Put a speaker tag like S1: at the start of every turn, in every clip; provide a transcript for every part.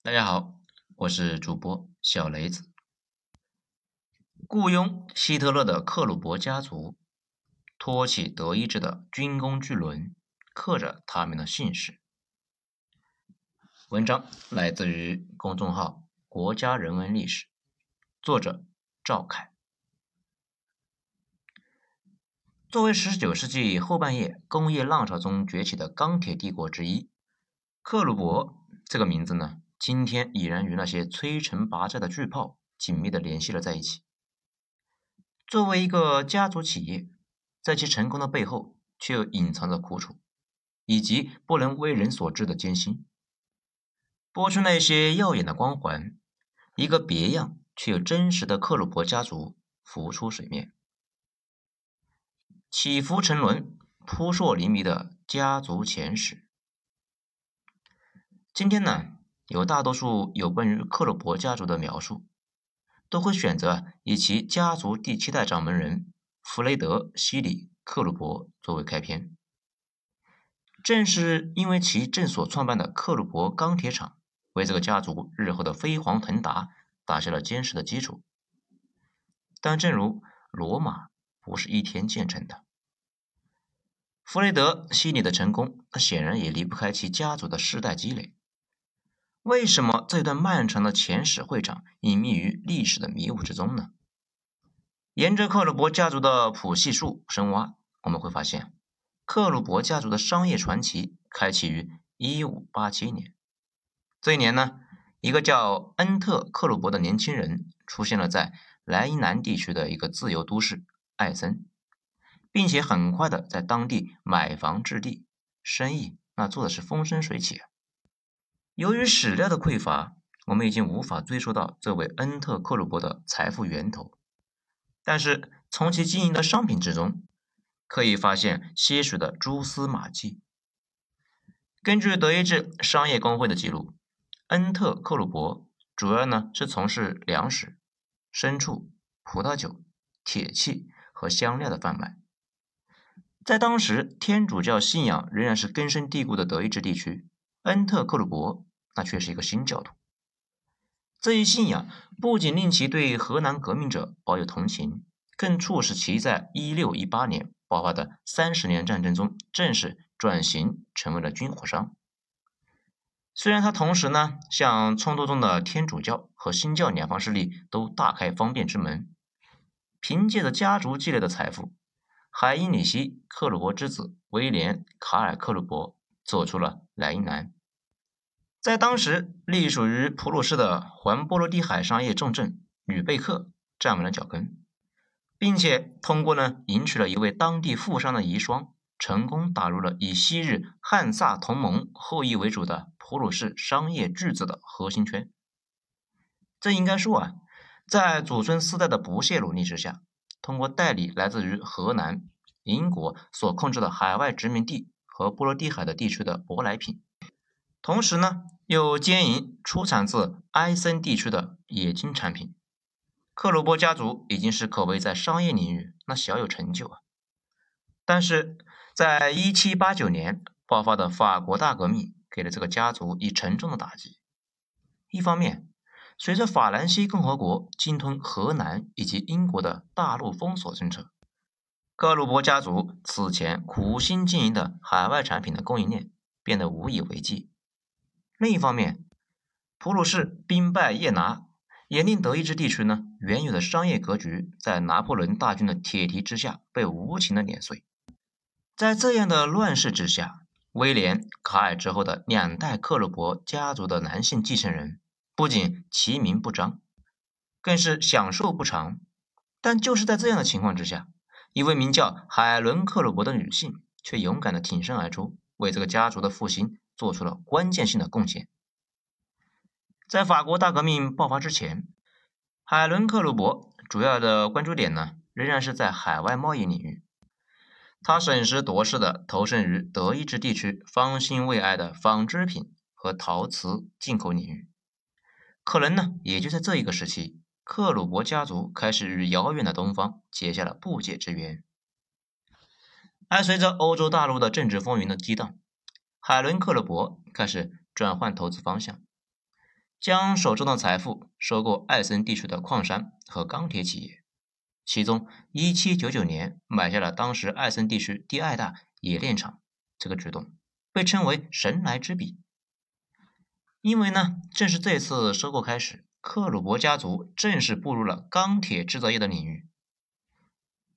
S1: 大家好，我是主播小雷子。雇佣希特勒的克虏伯家族，托起德意志的军工巨轮，刻着他们的姓氏。文章来自于公众号“国家人文历史”，作者赵凯。作为十九世纪后半叶工业浪潮中崛起的钢铁帝国之一，克虏伯这个名字呢？今天已然与那些摧城拔寨的巨炮紧密的联系了在一起。作为一个家族企业，在其成功的背后，却又隐藏着苦楚，以及不能为人所知的艰辛。剥去那些耀眼的光环，一个别样却又真实的克鲁伯家族浮出水面，起伏沉沦、扑朔迷离的家族前史。今天呢？有大多数有关于克虏伯家族的描述，都会选择以其家族第七代掌门人弗雷德·西里·克虏伯作为开篇。正是因为其正所创办的克虏伯钢铁厂，为这个家族日后的飞黄腾达打下了坚实的基础。但正如罗马不是一天建成的，弗雷德·西里的成功，那显然也离不开其家族的世代积累。为什么这段漫长的前史会场隐秘于历史的迷雾之中呢？沿着克虏伯家族的谱系树深挖，我们会发现，克虏伯家族的商业传奇开启于1587年。这一年呢，一个叫恩特·克虏伯的年轻人出现了在莱茵南地区的一个自由都市艾森，并且很快的在当地买房置地，生意那做的是风生水起。由于史料的匮乏，我们已经无法追溯到这位恩特克鲁伯的财富源头。但是从其经营的商品之中，可以发现些许的蛛丝马迹。根据德意志商业工会的记录，恩特克鲁伯主要呢是从事粮食、牲畜、葡萄酒、铁器和香料的贩卖。在当时天主教信仰仍然是根深蒂固的德意志地区，恩特克鲁伯。那却是一个新教徒。这一信仰不仅令其对河南革命者抱有同情，更促使其在1618年爆发的三十年战争中正式转型成为了军火商。虽然他同时呢向冲突中的天主教和新教两方势力都大开方便之门，凭借着家族积累的财富，海因里希·克虏伯之子威廉·卡尔·克虏伯走出了莱茵兰。在当时，隶属于普鲁士的环波罗的海商业重镇吕贝克站稳了脚跟，并且通过呢迎娶了一位当地富商的遗孀，成功打入了以昔日汉萨同盟后裔为主的普鲁士商业巨子的核心圈。这应该说啊，在祖孙四代的不懈努力之下，通过代理来自于荷兰、英国所控制的海外殖民地和波罗的海的地区的舶来品。同时呢，又兼营出产自埃森地区的冶金产品。克虏伯家族已经是可谓在商业领域那小有成就啊。但是，在一七八九年爆发的法国大革命，给了这个家族以沉重的打击。一方面，随着法兰西共和国侵吞荷兰以及英国的大陆封锁政策，克虏伯家族此前苦心经营的海外产品的供应链变得无以为继。另一方面，普鲁士兵败叶拿，也令德意志地区呢原有的商业格局在拿破仑大军的铁蹄之下被无情的碾碎。在这样的乱世之下，威廉·卡尔之后的两代克虏伯家族的男性继承人，不仅其名不彰，更是享受不长。但就是在这样的情况之下，一位名叫海伦·克虏伯的女性却勇敢地挺身而出，为这个家族的复兴。做出了关键性的贡献。在法国大革命爆发之前，海伦·克虏伯主要的关注点呢，仍然是在海外贸易领域。他审时度势的投身于德意志地区方兴未艾的纺织品和陶瓷进口领域。可能呢，也就在这一个时期，克虏伯家族开始与遥远的东方结下了不解之缘。而随着欧洲大陆的政治风云的激荡。海伦·克鲁伯开始转换投资方向，将手中的财富收购艾森地区的矿山和钢铁企业，其中1799年买下了当时艾森地区第二大冶炼厂。这个举动被称为神来之笔，因为呢，正是这次收购开始，克鲁伯家族正式步入了钢铁制造业的领域。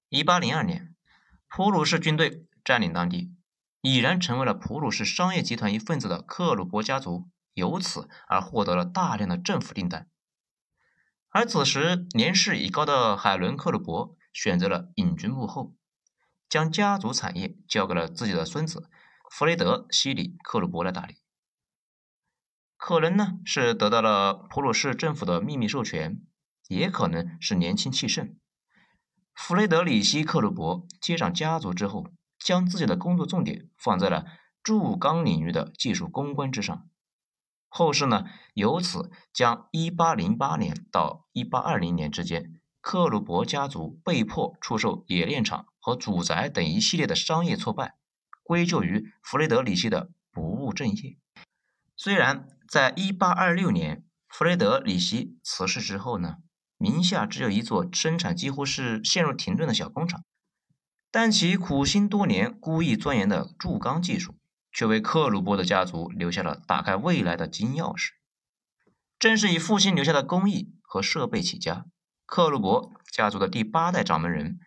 S1: 1802年，普鲁士军队占领当地，已然成为了普鲁士商业集团一份子的克鲁伯家族。由此而获得了大量的政府订单，而此时年事已高的海伦·克鲁伯选择了隐居幕后，将家族产业交给了自己的孙子弗雷德·西里·克鲁伯来打理。可能呢是得到了普鲁士政府的秘密授权，也可能是年轻气盛。弗雷德里希·克鲁伯接掌家族之后，将自己的工作重点放在了铸钢领域的技术攻关之上。后世呢，由此将1808年到1820年之间，克鲁伯家族被迫出售冶炼厂和祖宅等一系列的商业挫败，归咎于弗雷德里希的不务正业。虽然在1826年弗雷德里希辞世之后呢，名下只有一座生产几乎是陷入停顿的小工厂，但其苦心多年、故意钻研的铸钢技术。却为克鲁伯的家族留下了打开未来的金钥匙。正是以父亲留下的工艺和设备起家，克鲁伯家族的第八代掌门人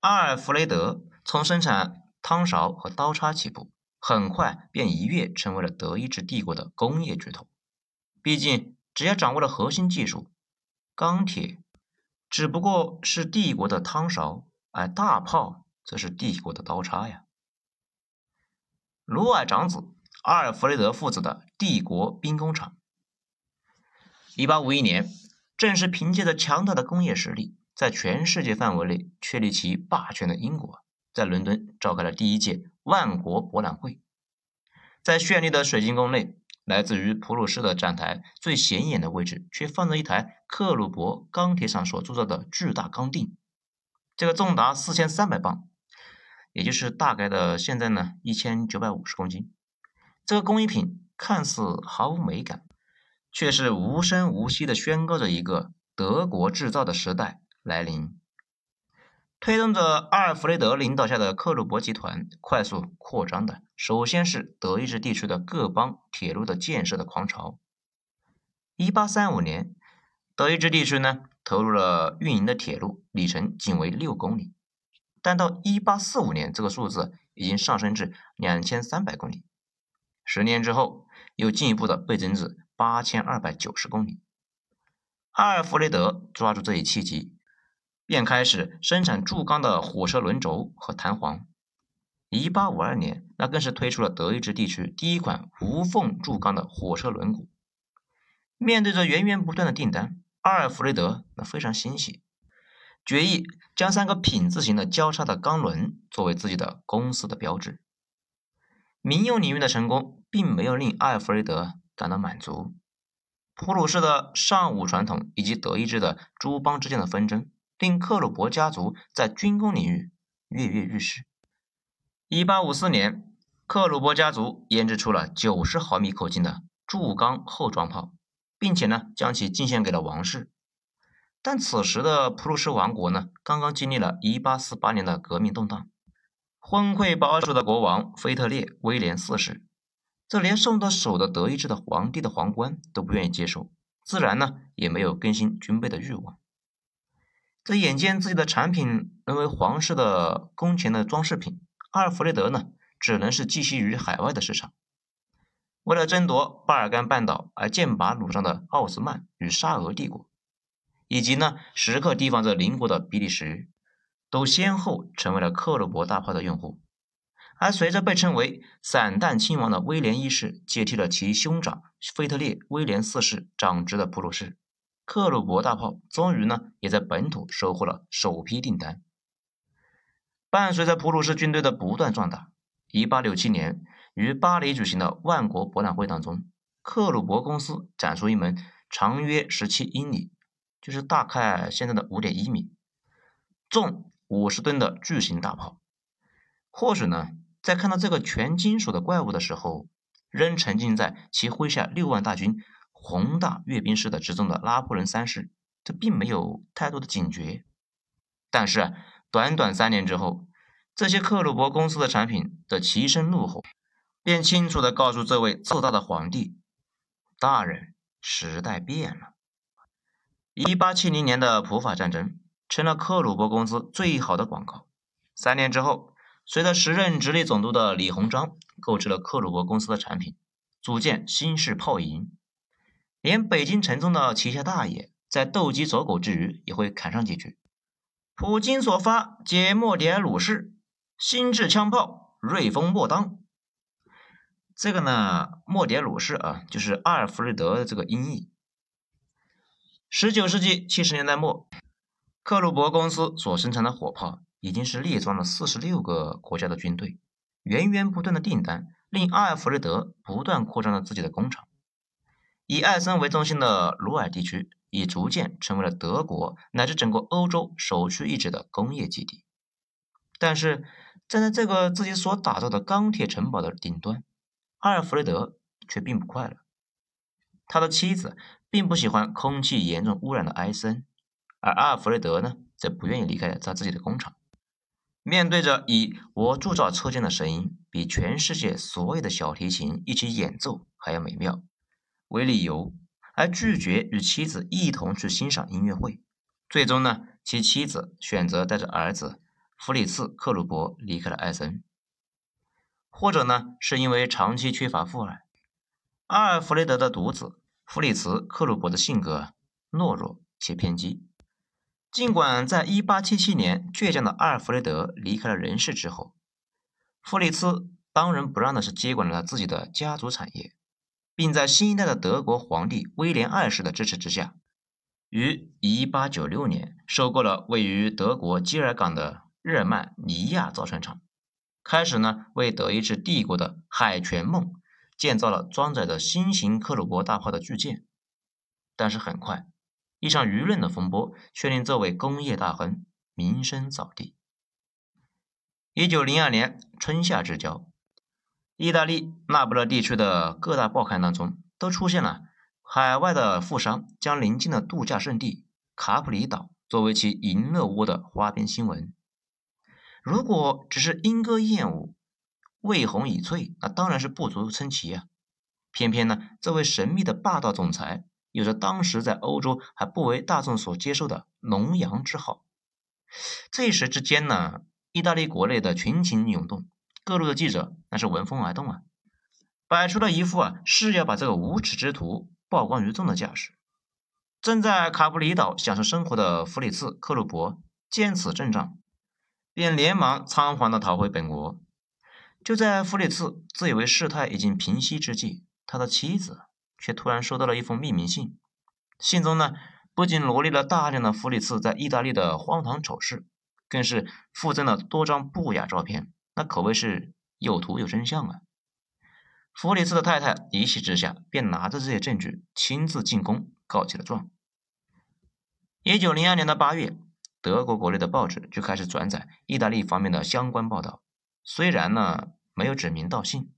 S1: 阿尔弗雷德从生产汤勺和刀叉起步，很快便一跃成为了德意志帝国的工业巨头。毕竟，只要掌握了核心技术，钢铁只不过是帝国的汤勺，而大炮则是帝国的刀叉呀。卢尔长子阿尔弗雷德父子的帝国兵工厂。一八五一年，正是凭借着强大的工业实力，在全世界范围内确立其霸权的英国，在伦敦召开了第一届万国博览会。在绚丽的水晶宫内，来自于普鲁士的展台最显眼的位置，却放着一台克鲁伯钢铁厂所铸造的巨大钢锭，这个重达四千三百磅。也就是大概的现在呢，一千九百五十公斤。这个工艺品看似毫无美感，却是无声无息地宣告着一个德国制造的时代来临，推动着阿尔弗雷德领导下的克虏伯集团快速扩张的，首先是德意志地区的各邦铁路的建设的狂潮。一八三五年，德意志地区呢投入了运营的铁路，里程仅为六公里。但到一八四五年，这个数字已经上升至两千三百公里。十年之后，又进一步的倍增至八千二百九十公里。阿尔弗雷德抓住这一契机，便开始生产铸钢的火车轮轴和弹簧。一八五二年，那更是推出了德意志地区第一款无缝铸钢的火车轮毂。面对着源源不断的订单，阿尔弗雷德那非常欣喜。决议将三个品字形的交叉的钢轮作为自己的公司的标志。民用领域的成功并没有令艾弗雷德感到满足。普鲁士的尚武传统以及德意志的诸邦之间的纷争，令克虏伯家族在军工领域跃跃欲试。一八五四年，克虏伯家族研制出了九十毫米口径的铸钢厚装炮，并且呢将其进献给了王室。但此时的普鲁士王国呢，刚刚经历了1848年的革命动荡，昏聩保守的国王腓特烈威廉四世，这连送到手的德意志的皇帝的皇冠都不愿意接受，自然呢也没有更新军备的欲望。这眼见自己的产品沦为皇室的宫前的装饰品，阿尔弗雷德呢只能是寄希于海外的市场。为了争夺巴尔干半岛而剑拔弩张的奥斯曼与沙俄帝国。以及呢，时刻提防着邻国的比利时，都先后成为了克虏伯大炮的用户。而随着被称为“散弹亲王”的威廉一世接替了其兄长腓特烈威廉四世掌职的普鲁士，克虏伯大炮终于呢，也在本土收获了首批订单。伴随着普鲁士军队的不断壮大，1867年于巴黎举行的万国博览会当中，克虏伯公司展出一门长约17英里。就是大概现在的五点一米，重五十吨的巨型大炮。或许呢，在看到这个全金属的怪物的时候，仍沉浸在其麾下六万大军宏大阅兵式的之中的拿破仑三世，这并没有太多的警觉。但是短短三年之后，这些克虏伯公司的产品的齐声怒吼，便清楚地告诉这位自大的皇帝：大人，时代变了。一八七零年的普法战争成了克虏伯公司最好的广告。三年之后，随着时任直隶总督的李鸿章购置了克虏伯公司的产品，组建新式炮营，连北京城中的旗下大爷在斗鸡走狗之余，也会砍上几句：“普京所发，皆莫迪尔鲁式新制枪炮，瑞风莫当。”这个呢，莫迪尔鲁式啊，就是阿尔弗雷德的这个音译。十九世纪七十年代末，克虏伯公司所生产的火炮已经是列装了四十六个国家的军队，源源不断的订单令阿尔弗雷德不断扩张了自己的工厂。以艾森为中心的鲁尔地区已逐渐成为了德国乃至整个欧洲首屈一指的工业基地。但是站在这个自己所打造的钢铁城堡的顶端，阿尔弗雷德却并不快乐。他的妻子。并不喜欢空气严重污染的埃森，而阿尔弗雷德呢，则不愿意离开他自己的工厂。面对着以“我铸造车间的声音比全世界所有的小提琴一起演奏还要美妙”为理由，而拒绝与妻子一同去欣赏音乐会。最终呢，其妻子选择带着儿子弗里茨·克鲁伯离开了艾森。或者呢，是因为长期缺乏父爱，阿尔弗雷德的独子。弗里茨·克鲁伯的性格懦弱且偏激，尽管在1877年倔强的阿尔弗雷德离开了人世之后，弗里茨当仁不让的是接管了他自己的家族产业，并在新一代的德国皇帝威廉二世的支持之下，于1896年收购了位于德国基尔港的日耳曼尼亚造船厂，开始呢为德意志帝国的海权梦。建造了装载着新型克虏伯大炮的巨舰，但是很快，一场舆论的风波却令这位工业大亨名声扫地。一九零二年春夏之交，意大利那不勒地区的各大报刊当中都出现了海外的富商将邻近的度假胜地卡普里岛作为其淫乐窝的花边新闻。如果只是莺歌燕舞，魏红已翠，那当然是不足称奇啊！偏偏呢，这位神秘的霸道总裁，有着当时在欧洲还不为大众所接受的“龙阳”之号。这一时之间呢，意大利国内的群情涌动，各路的记者那是闻风而动啊，摆出了一副啊誓要把这个无耻之徒曝光于众的架势。正在卡布里岛享受生活的弗里茨·克鲁伯见此阵仗，便连忙仓皇的逃回本国。就在弗里茨自以为事态已经平息之际，他的妻子却突然收到了一封匿名信。信中呢，不仅罗列了大量的弗里茨在意大利的荒唐丑事，更是附赠了多张不雅照片，那可谓是有图有真相啊！弗里茨的太太一气之下，便拿着这些证据亲自进宫告起了状。一九零二年的八月，德国国内的报纸就开始转载意大利方面的相关报道。虽然呢没有指名道姓，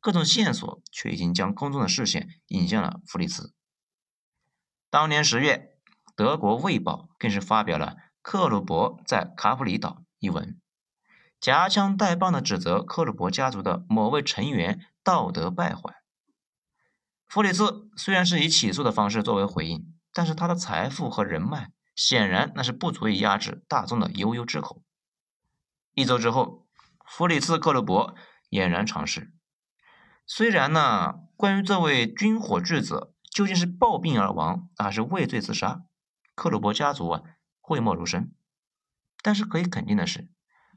S1: 各种线索却已经将公众的视线引向了弗里茨。当年十月，德国《卫报》更是发表了克鲁伯在卡普里岛一文，夹枪带棒的指责克鲁伯家族的某位成员道德败坏。弗里茨虽然是以起诉的方式作为回应，但是他的财富和人脉显然那是不足以压制大众的悠悠之口。一周之后。弗里茨·克鲁伯俨然尝试。虽然呢，关于这位军火巨子究竟是暴病而亡还是畏罪自杀，克鲁伯家族啊讳莫如深，但是可以肯定的是，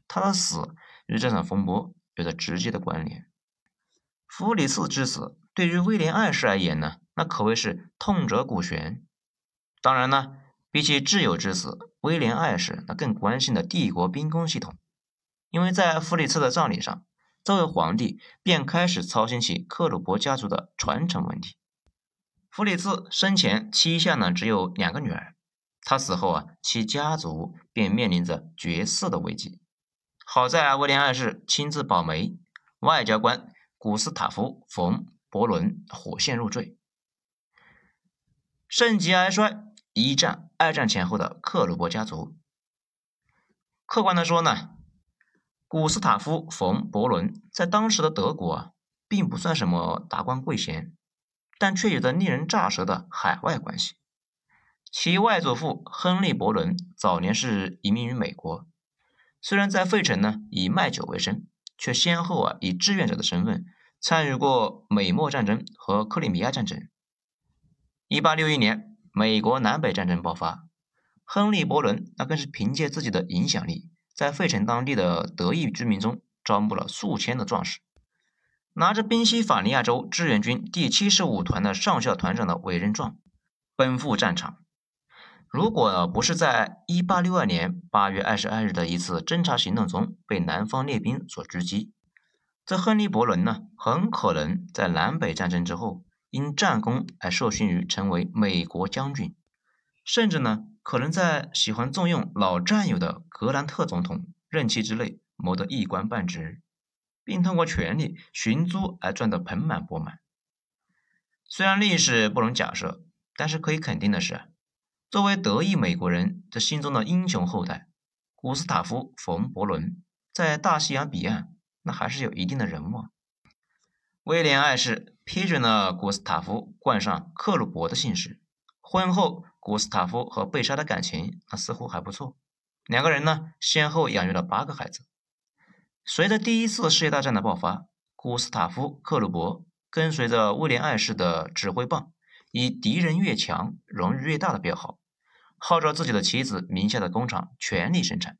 S1: 他的死与这场风波有着直接的关联。弗里茨之死对于威廉二世而言呢，那可谓是痛彻骨髓。当然呢，比起挚友之死，威廉二世那更关心的帝国兵工系统。因为在弗里茨的葬礼上，这位皇帝便开始操心起克虏伯家族的传承问题。弗里茨生前膝下呢只有两个女儿，他死后啊，其家族便面临着绝嗣的危机。好在威廉二世亲自保媒，外交官古斯塔夫·冯·伯伦火线入赘。盛极而衰。一战、二战前后的克虏伯家族，客观的说呢，古斯塔夫·冯·伯伦在当时的德国啊，并不算什么达官贵贤，但却有着令人咋舌的海外关系。其外祖父亨利·伯伦早年是移民于美国，虽然在费城呢以卖酒为生，却先后啊以志愿者的身份参与过美墨战争和克里米亚战争。一八六一年。美国南北战争爆发，亨利·伯伦那更是凭借自己的影响力，在费城当地的德裔居民中招募了数千的壮士，拿着宾夕法尼亚州志愿军第七十五团的上校团长的委任状，奔赴战场。如果不是在一八六二年八月二十二日的一次侦察行动中被南方列兵所狙击，这亨利·伯伦呢，很可能在南北战争之后。因战功而受勋于成为美国将军，甚至呢，可能在喜欢重用老战友的格兰特总统任期之内谋得一官半职，并通过权力寻租而赚得盆满钵满。虽然历史不容假设，但是可以肯定的是，作为德裔美国人这心中的英雄后代，古斯塔夫·冯·伯伦在大西洋彼岸那还是有一定的人望。威廉二世批准了古斯塔夫冠上克虏伯的姓氏。婚后，古斯塔夫和贝莎的感情那似乎还不错。两个人呢，先后养育了八个孩子。随着第一次世界大战的爆发，古斯塔夫·克鲁伯跟随着威廉二世的指挥棒，以“敌人越强，荣誉越大”的标号，号召自己的妻子名下的工厂全力生产。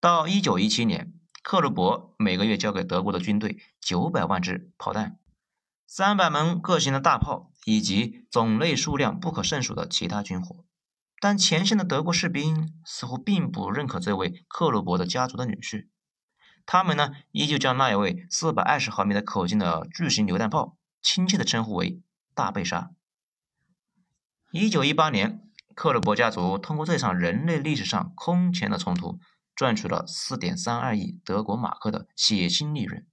S1: 到一九一七年。克虏伯每个月交给德国的军队九百万支炮弹、三百门各型的大炮，以及种类数量不可胜数的其他军火。但前线的德国士兵似乎并不认可这位克虏伯的家族的女婿，他们呢依旧将那一位四百二十毫米的口径的巨型榴弹炮亲切的称呼为“大贝莎”。一九一八年，克虏伯家族通过这场人类历史上空前的冲突。赚取了四点三二亿德国马克的血腥利润，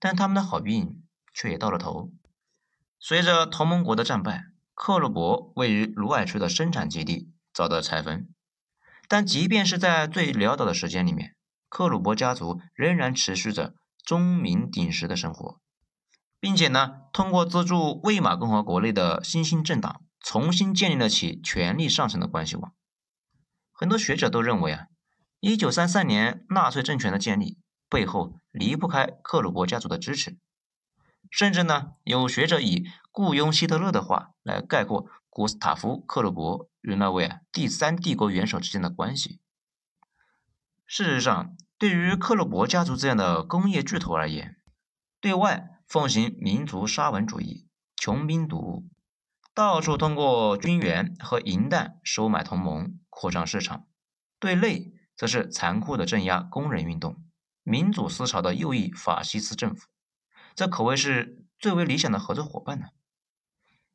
S1: 但他们的好运却也到了头。随着同盟国的战败，克虏伯位于卢尔区的生产基地遭到拆分。但即便是在最潦倒的时间里面，克虏伯家族仍然持续着钟鸣鼎食的生活，并且呢，通过资助魏玛共和国内的新兴政党，重新建立了起权力上层的关系网。很多学者都认为啊。一九三三年纳粹政权的建立背后离不开克虏伯家族的支持，甚至呢有学者以雇佣希特勒的话来概括古斯塔夫·克虏伯与那位第三帝国元首之间的关系。事实上，对于克虏伯家族这样的工业巨头而言，对外奉行民族沙文主义、穷兵黩武，到处通过军援和银弹收买同盟、扩张市场；对内，则是残酷的镇压工人运动、民主思潮的右翼法西斯政府，这可谓是最为理想的合作伙伴呢。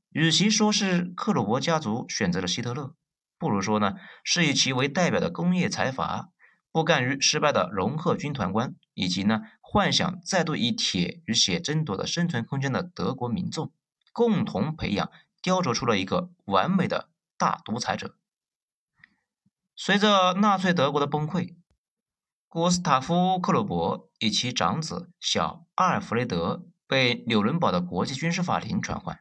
S1: 与其说是克虏伯家族选择了希特勒，不如说呢是以其为代表的工业财阀，不甘于失败的容赫军团官，以及呢幻想再度以铁与血争夺的生存空间的德国民众，共同培养、雕琢出了一个完美的大独裁者。随着纳粹德国的崩溃，古斯塔夫·克虏伯以其长子小阿尔弗雷德被纽伦堡的国际军事法庭传唤。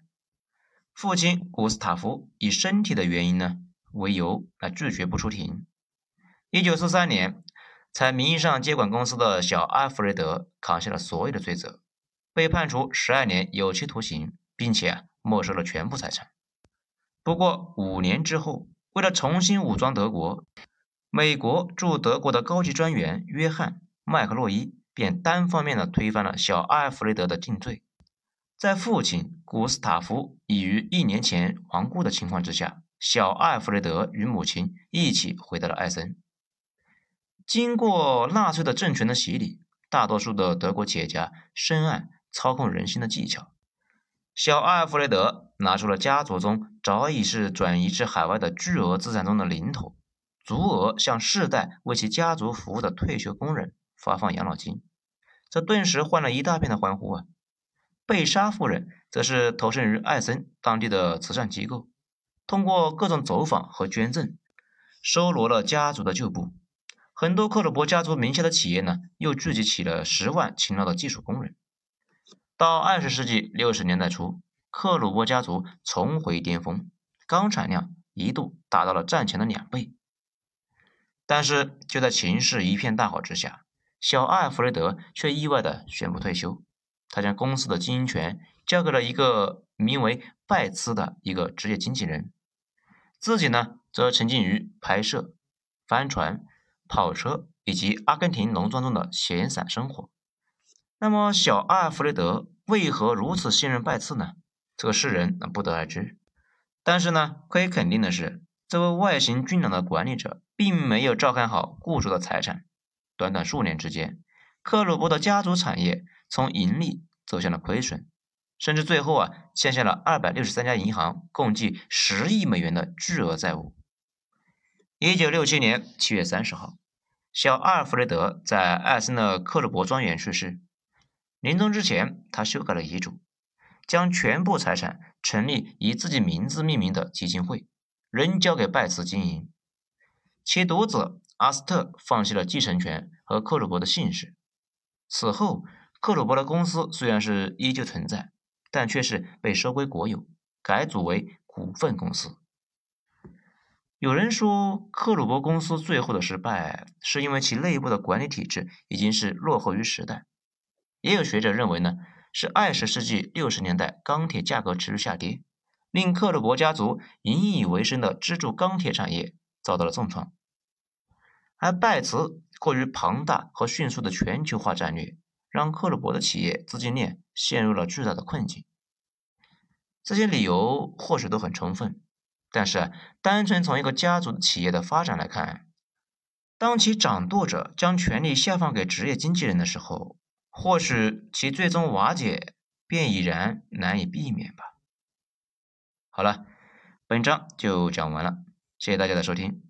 S1: 父亲古斯塔夫以身体的原因呢为由来拒绝不出庭。一九四三年，才名义上接管公司的小阿尔弗雷德扛下了所有的罪责，被判处十二年有期徒刑，并且没收了全部财产。不过五年之后。为了重新武装德国，美国驻德国的高级专员约翰·麦克洛伊便单方面的推翻了小阿尔弗雷德的定罪。在父亲古斯塔夫已于一年前亡故的情况之下，小阿尔弗雷德与母亲一起回到了艾森。经过纳粹的政权的洗礼，大多数的德国企业家深谙操控人心的技巧。小阿尔弗雷德拿出了家族中早已是转移至海外的巨额资产中的零头，足额向世代为其家族服务的退休工人发放养老金，这顿时换了一大片的欢呼啊！贝莎夫人则是投身于艾森当地的慈善机构，通过各种走访和捐赠，收罗了家族的旧部。很多克虏伯家族名下的企业呢，又聚集起了十万勤劳的技术工人。到二十世纪六十年代初，克虏伯家族重回巅峰，钢产量一度达到了战前的两倍。但是就在情势一片大好之下，小艾弗雷德却意外的宣布退休。他将公司的经营权交给了一个名为拜茨的一个职业经纪人，自己呢则沉浸于拍摄、帆船。跑车以及阿根廷农庄中的闲散生活。那么，小阿尔弗雷德为何如此信任拜茨呢？这个世人不得而知。但是呢，可以肯定的是，这位外形俊朗的管理者并没有照看好雇主的财产。短短数年之间，克鲁伯的家族产业从盈利走向了亏损，甚至最后啊，欠下了二百六十三家银行共计十亿美元的巨额债务。一九六七年七月三十号，小阿尔弗雷德在艾森的克鲁伯庄园去世。临终之前，他修改了遗嘱，将全部财产成立以自己名字命名的基金会，仍交给拜茨经营。其独子阿斯特放弃了继承权和克鲁伯的姓氏。此后，克鲁伯的公司虽然是依旧存在，但却是被收归国有，改组为股份公司。有人说，克鲁伯公司最后的失败是因为其内部的管理体制已经是落后于时代。也有学者认为呢，是二十世纪六十年代钢铁价格持续下跌，令克鲁伯家族引以为生的支柱钢铁产业遭到了重创。而拜茨过于庞大和迅速的全球化战略，让克鲁伯的企业资金链陷入了巨大的困境。这些理由或许都很充分。但是，单纯从一个家族企业的发展来看，当其掌舵者将权力下放给职业经纪人的时候，或许其最终瓦解便已然难以避免吧。好了，本章就讲完了，谢谢大家的收听，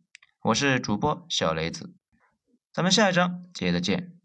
S1: 我是主播小雷子，咱们下一章接着见。